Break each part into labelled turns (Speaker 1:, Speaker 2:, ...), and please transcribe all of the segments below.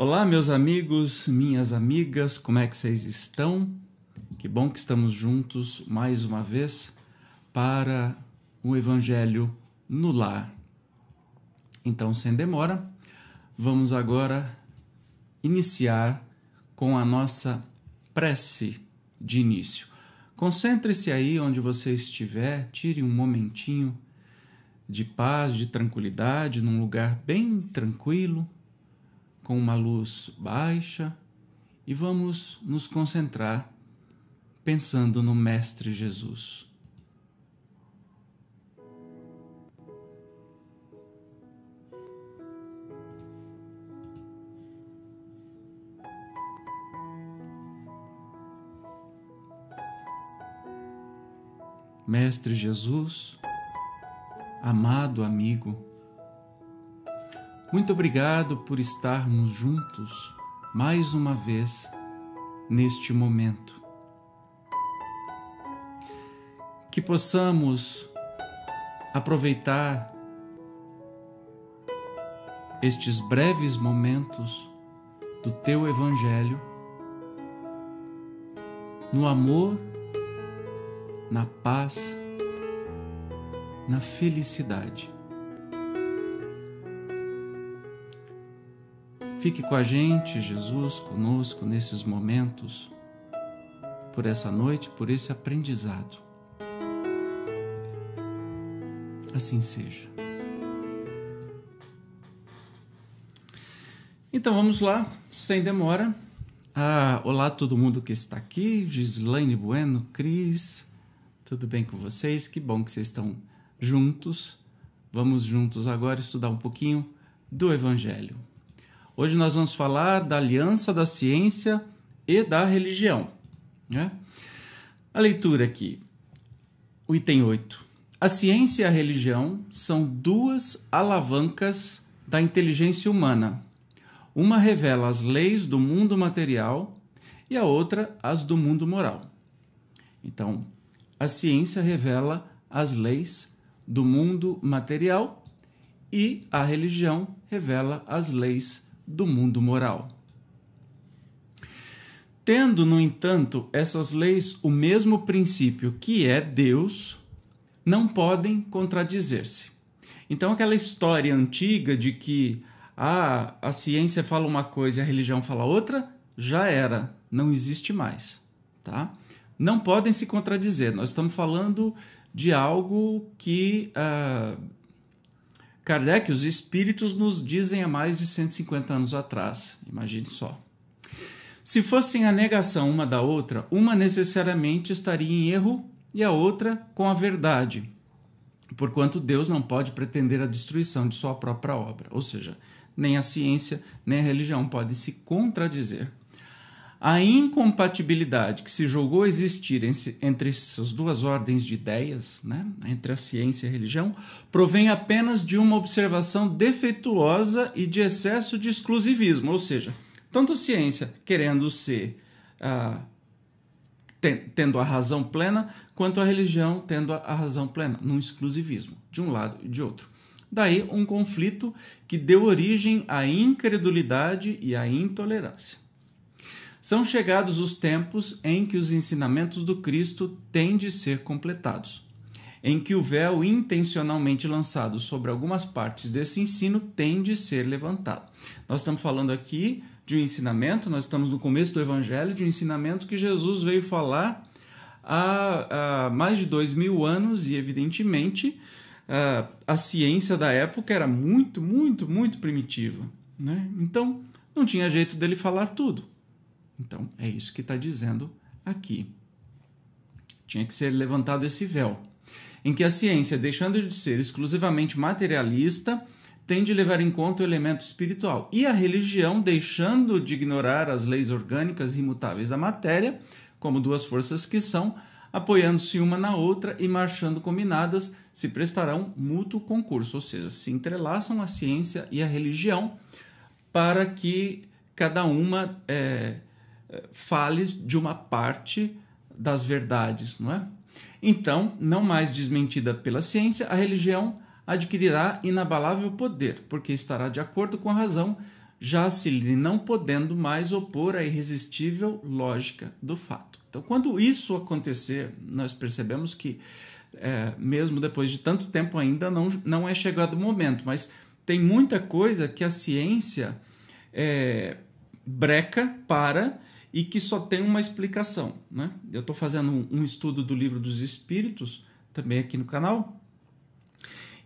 Speaker 1: Olá, meus amigos, minhas amigas, como é que vocês estão? Que bom que estamos juntos mais uma vez para o Evangelho no Lar. Então, sem demora, vamos agora iniciar com a nossa prece de início. Concentre-se aí onde você estiver, tire um momentinho de paz, de tranquilidade, num lugar bem tranquilo com uma luz baixa e vamos nos concentrar pensando no Mestre Jesus. Mestre Jesus, amado amigo, muito obrigado por estarmos juntos mais uma vez neste momento. Que possamos aproveitar estes breves momentos do teu Evangelho no amor, na paz, na felicidade. Fique com a gente, Jesus, conosco nesses momentos, por essa noite, por esse aprendizado. Assim seja. Então vamos lá, sem demora. Ah, olá todo mundo que está aqui, Gislaine Bueno, Cris, tudo bem com vocês? Que bom que vocês estão juntos. Vamos juntos agora estudar um pouquinho do Evangelho. Hoje nós vamos falar da aliança da ciência e da religião. Né? A leitura aqui, o item 8. A ciência e a religião são duas alavancas da inteligência humana. Uma revela as leis do mundo material e a outra as do mundo moral. Então, a ciência revela as leis do mundo material e a religião revela as leis do mundo moral. Tendo, no entanto, essas leis o mesmo princípio que é Deus, não podem contradizer-se. Então, aquela história antiga de que ah, a ciência fala uma coisa e a religião fala outra, já era, não existe mais. Tá? Não podem se contradizer. Nós estamos falando de algo que uh, Kardec, os espíritos nos dizem há mais de 150 anos atrás. Imagine só. Se fossem a negação uma da outra, uma necessariamente estaria em erro e a outra com a verdade, porquanto Deus não pode pretender a destruição de sua própria obra. Ou seja, nem a ciência nem a religião podem se contradizer. A incompatibilidade que se julgou existir entre essas duas ordens de ideias, né, entre a ciência e a religião, provém apenas de uma observação defeituosa e de excesso de exclusivismo, ou seja, tanto a ciência querendo ser, ah, tendo a razão plena, quanto a religião tendo a razão plena, num exclusivismo, de um lado e de outro. Daí um conflito que deu origem à incredulidade e à intolerância. São chegados os tempos em que os ensinamentos do Cristo têm de ser completados, em que o véu intencionalmente lançado sobre algumas partes desse ensino tem de ser levantado. Nós estamos falando aqui de um ensinamento, nós estamos no começo do Evangelho, de um ensinamento que Jesus veio falar há, há mais de dois mil anos e, evidentemente, a, a ciência da época era muito, muito, muito primitiva. Né? Então, não tinha jeito dele falar tudo. Então, é isso que está dizendo aqui. Tinha que ser levantado esse véu, em que a ciência, deixando de ser exclusivamente materialista, tem de levar em conta o elemento espiritual, e a religião, deixando de ignorar as leis orgânicas imutáveis da matéria, como duas forças que são, apoiando-se uma na outra e marchando combinadas, se prestarão mútuo concurso, ou seja, se entrelaçam a ciência e a religião para que cada uma é, fale de uma parte das verdades, não é? Então, não mais desmentida pela ciência, a religião adquirirá inabalável poder, porque estará de acordo com a razão, já-se lhe não podendo mais opor à irresistível lógica do fato. Então, quando isso acontecer, nós percebemos que, é, mesmo depois de tanto tempo ainda, não, não é chegado o momento, mas tem muita coisa que a ciência é, breca para e que só tem uma explicação. Né? Eu estou fazendo um, um, estudo do livro dos Espíritos, também aqui no canal,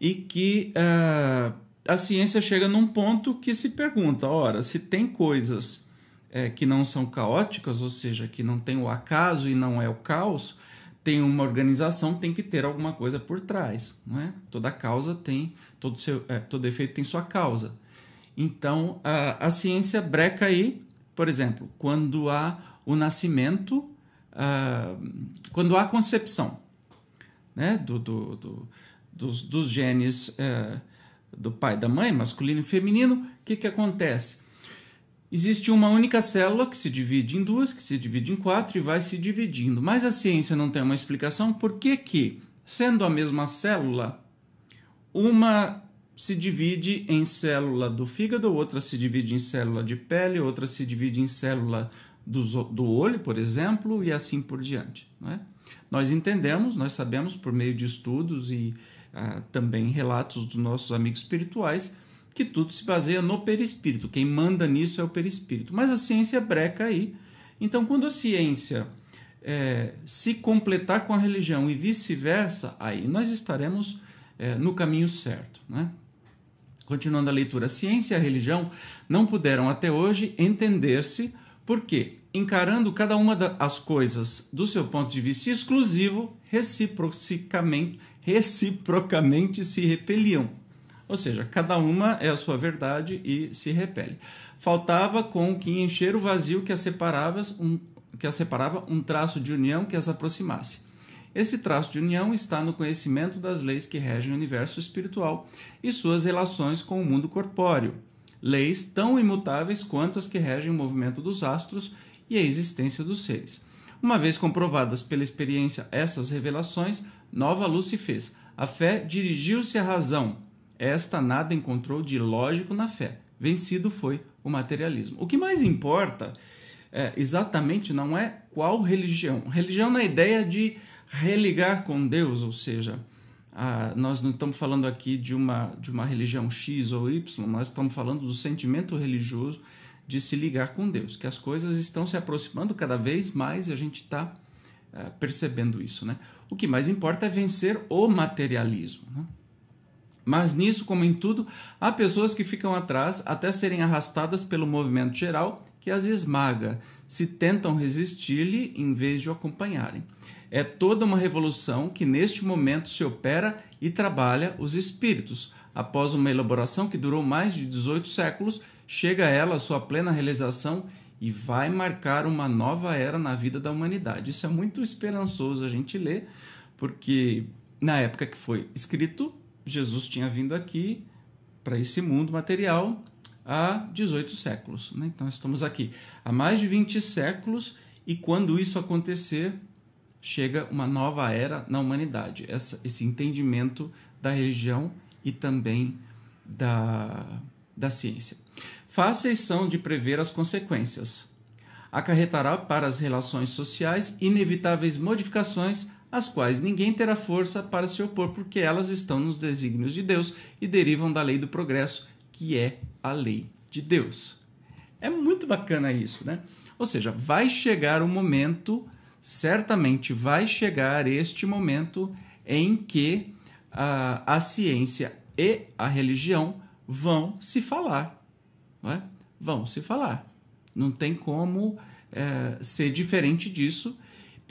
Speaker 1: e que uh, a ciência chega num ponto que se pergunta: ora, se tem coisas é, que não são caóticas, ou seja, que não tem o acaso e não é o caos, tem uma organização, tem que ter alguma coisa por trás. Não é? Toda causa tem, todo, seu, é, todo efeito tem sua causa. Então, a, a ciência breca aí, por exemplo, quando há o nascimento, uh, quando há a concepção né, do, do, do dos, dos, genes uh, do pai e da mãe, masculino e feminino, o que, que acontece? Existe uma única célula que se divide em duas, que se divide em quatro e vai se dividindo. Mas a ciência não tem uma explicação por que, que sendo a mesma célula, uma se divide em célula do fígado, outra se divide em célula de pele, outra se divide em célula do, do olho, por exemplo, e assim por diante. Não é? Nós entendemos, nós sabemos por meio de estudos e ah, também relatos dos nossos amigos espirituais que tudo se baseia no perispírito. Quem manda nisso é o perispírito. Mas a ciência breca aí. Então, quando a ciência é, se completar com a religião e vice-versa, aí nós estaremos é, no caminho certo. Né? Continuando a leitura, a ciência e a religião não puderam até hoje entender-se porque, encarando cada uma das coisas do seu ponto de vista exclusivo, reciprocamente, reciprocamente se repeliam. Ou seja, cada uma é a sua verdade e se repele. Faltava com que encher o vazio que as separava um, que as separava um traço de união que as aproximasse. Esse traço de união está no conhecimento das leis que regem o universo espiritual e suas relações com o mundo corpóreo, leis tão imutáveis quanto as que regem o movimento dos astros e a existência dos seres. Uma vez comprovadas pela experiência essas revelações, nova luz se fez. A fé dirigiu-se à razão. Esta nada encontrou de lógico na fé. Vencido foi o materialismo. O que mais importa é, exatamente não é qual religião. Religião na ideia de religar com Deus, ou seja, a, nós não estamos falando aqui de uma, de uma religião X ou Y, nós estamos falando do sentimento religioso de se ligar com Deus, que as coisas estão se aproximando cada vez mais e a gente está é, percebendo isso. Né? O que mais importa é vencer o materialismo. Né? Mas nisso, como em tudo, há pessoas que ficam atrás até serem arrastadas pelo movimento geral que as esmaga, se tentam resistir-lhe em vez de o acompanharem. É toda uma revolução que neste momento se opera e trabalha os espíritos. Após uma elaboração que durou mais de 18 séculos, chega ela à sua plena realização e vai marcar uma nova era na vida da humanidade. Isso é muito esperançoso a gente ler, porque na época que foi escrito, Jesus tinha vindo aqui para esse mundo material há 18 séculos. Né? Então, estamos aqui há mais de 20 séculos e quando isso acontecer, chega uma nova era na humanidade. Essa, esse entendimento da religião e também da, da ciência. Fáceis são de prever as consequências. Acarretará para as relações sociais inevitáveis modificações às quais ninguém terá força para se opor, porque elas estão nos desígnios de Deus e derivam da lei do progresso, que é a lei de Deus. É muito bacana isso, né? Ou seja, vai chegar um momento, certamente vai chegar este momento em que a, a ciência e a religião vão se falar. Não é? Vão se falar. Não tem como é, ser diferente disso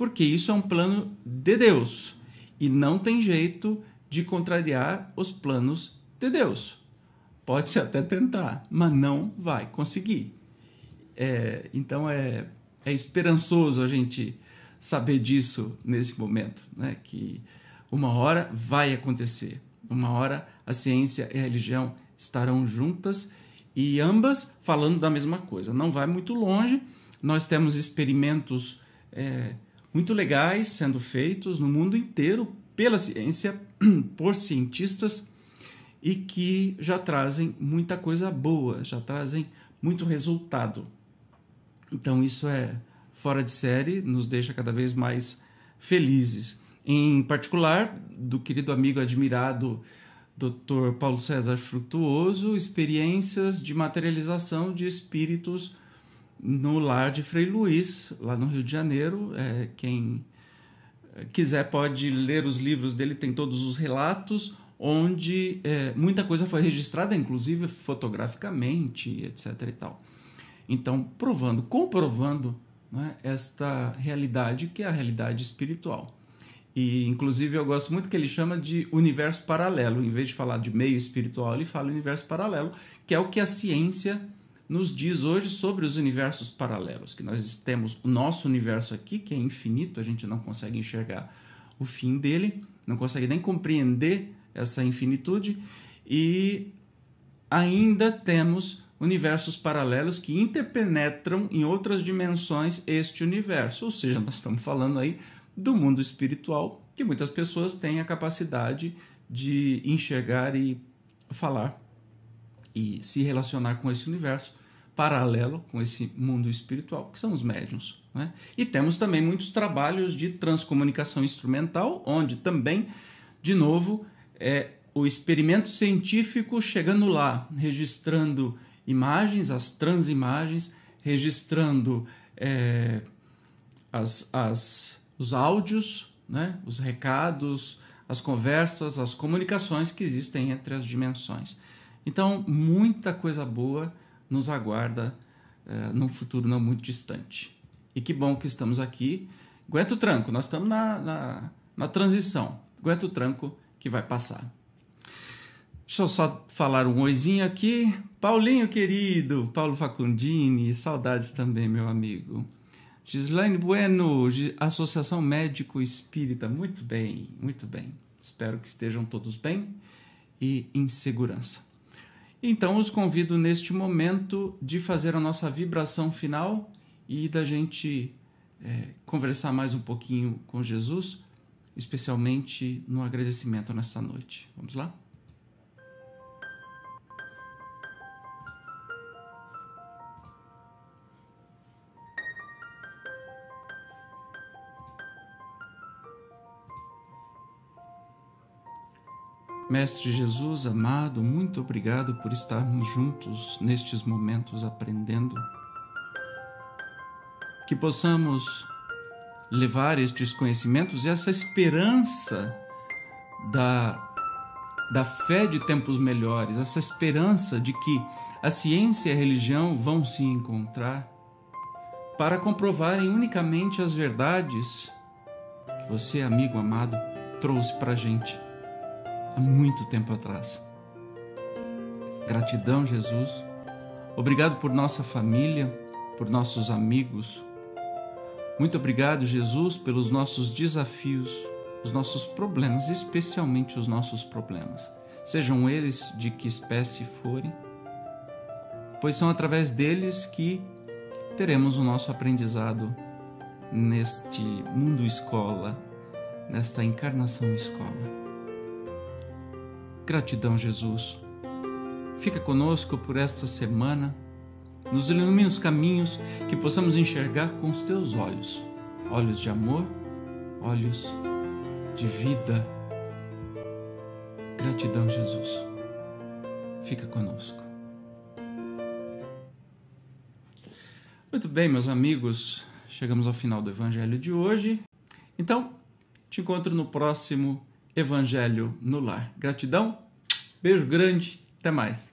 Speaker 1: porque isso é um plano de Deus e não tem jeito de contrariar os planos de Deus. Pode-se até tentar, mas não vai conseguir. É, então é, é esperançoso a gente saber disso nesse momento, né? que uma hora vai acontecer, uma hora a ciência e a religião estarão juntas e ambas falando da mesma coisa. Não vai muito longe, nós temos experimentos. É, muito legais sendo feitos no mundo inteiro pela ciência, por cientistas e que já trazem muita coisa boa, já trazem muito resultado. Então, isso é fora de série, nos deixa cada vez mais felizes. Em particular, do querido amigo admirado Dr. Paulo César Frutuoso, experiências de materialização de espíritos no lar de Frei Luiz, lá no Rio de Janeiro. É, quem quiser pode ler os livros dele, tem todos os relatos, onde é, muita coisa foi registrada, inclusive fotograficamente, etc. e tal. Então, provando, comprovando né, esta realidade que é a realidade espiritual. E, inclusive, eu gosto muito que ele chama de universo paralelo. Em vez de falar de meio espiritual, ele fala universo paralelo, que é o que a ciência nos diz hoje sobre os universos paralelos. Que nós temos o nosso universo aqui, que é infinito, a gente não consegue enxergar o fim dele, não consegue nem compreender essa infinitude, e ainda temos universos paralelos que interpenetram em outras dimensões este universo. Ou seja, nós estamos falando aí do mundo espiritual que muitas pessoas têm a capacidade de enxergar e falar e se relacionar com esse universo paralelo com esse mundo espiritual, que são os médiums. Né? E temos também muitos trabalhos de transcomunicação instrumental, onde também, de novo, é o experimento científico chegando lá, registrando imagens, as transimagens, registrando é, as, as, os áudios, né? os recados, as conversas, as comunicações que existem entre as dimensões. Então, muita coisa boa nos aguarda é, num futuro não muito distante. E que bom que estamos aqui. Aguenta o tranco, nós estamos na, na, na transição. Aguenta o tranco que vai passar. Deixa eu só falar um oizinho aqui. Paulinho querido, Paulo Facundini, saudades também, meu amigo. Gislaine Bueno, Associação Médico Espírita. Muito bem, muito bem. Espero que estejam todos bem e em segurança. Então, os convido neste momento de fazer a nossa vibração final e da gente é, conversar mais um pouquinho com Jesus, especialmente no agradecimento nesta noite. Vamos lá? Mestre Jesus amado, muito obrigado por estarmos juntos nestes momentos aprendendo. Que possamos levar estes conhecimentos e essa esperança da, da fé de tempos melhores, essa esperança de que a ciência e a religião vão se encontrar para comprovarem unicamente as verdades que você, amigo amado, trouxe para a gente há muito tempo atrás. Gratidão, Jesus. Obrigado por nossa família, por nossos amigos. Muito obrigado, Jesus, pelos nossos desafios, os nossos problemas, especialmente os nossos problemas, sejam eles de que espécie forem, pois são através deles que teremos o nosso aprendizado neste mundo escola, nesta encarnação escola. Gratidão, Jesus. Fica conosco por esta semana. Nos ilumine os caminhos que possamos enxergar com os teus olhos olhos de amor, olhos de vida. Gratidão, Jesus. Fica conosco. Muito bem, meus amigos, chegamos ao final do Evangelho de hoje. Então, te encontro no próximo Evangelho no Lar. Gratidão, beijo grande, até mais.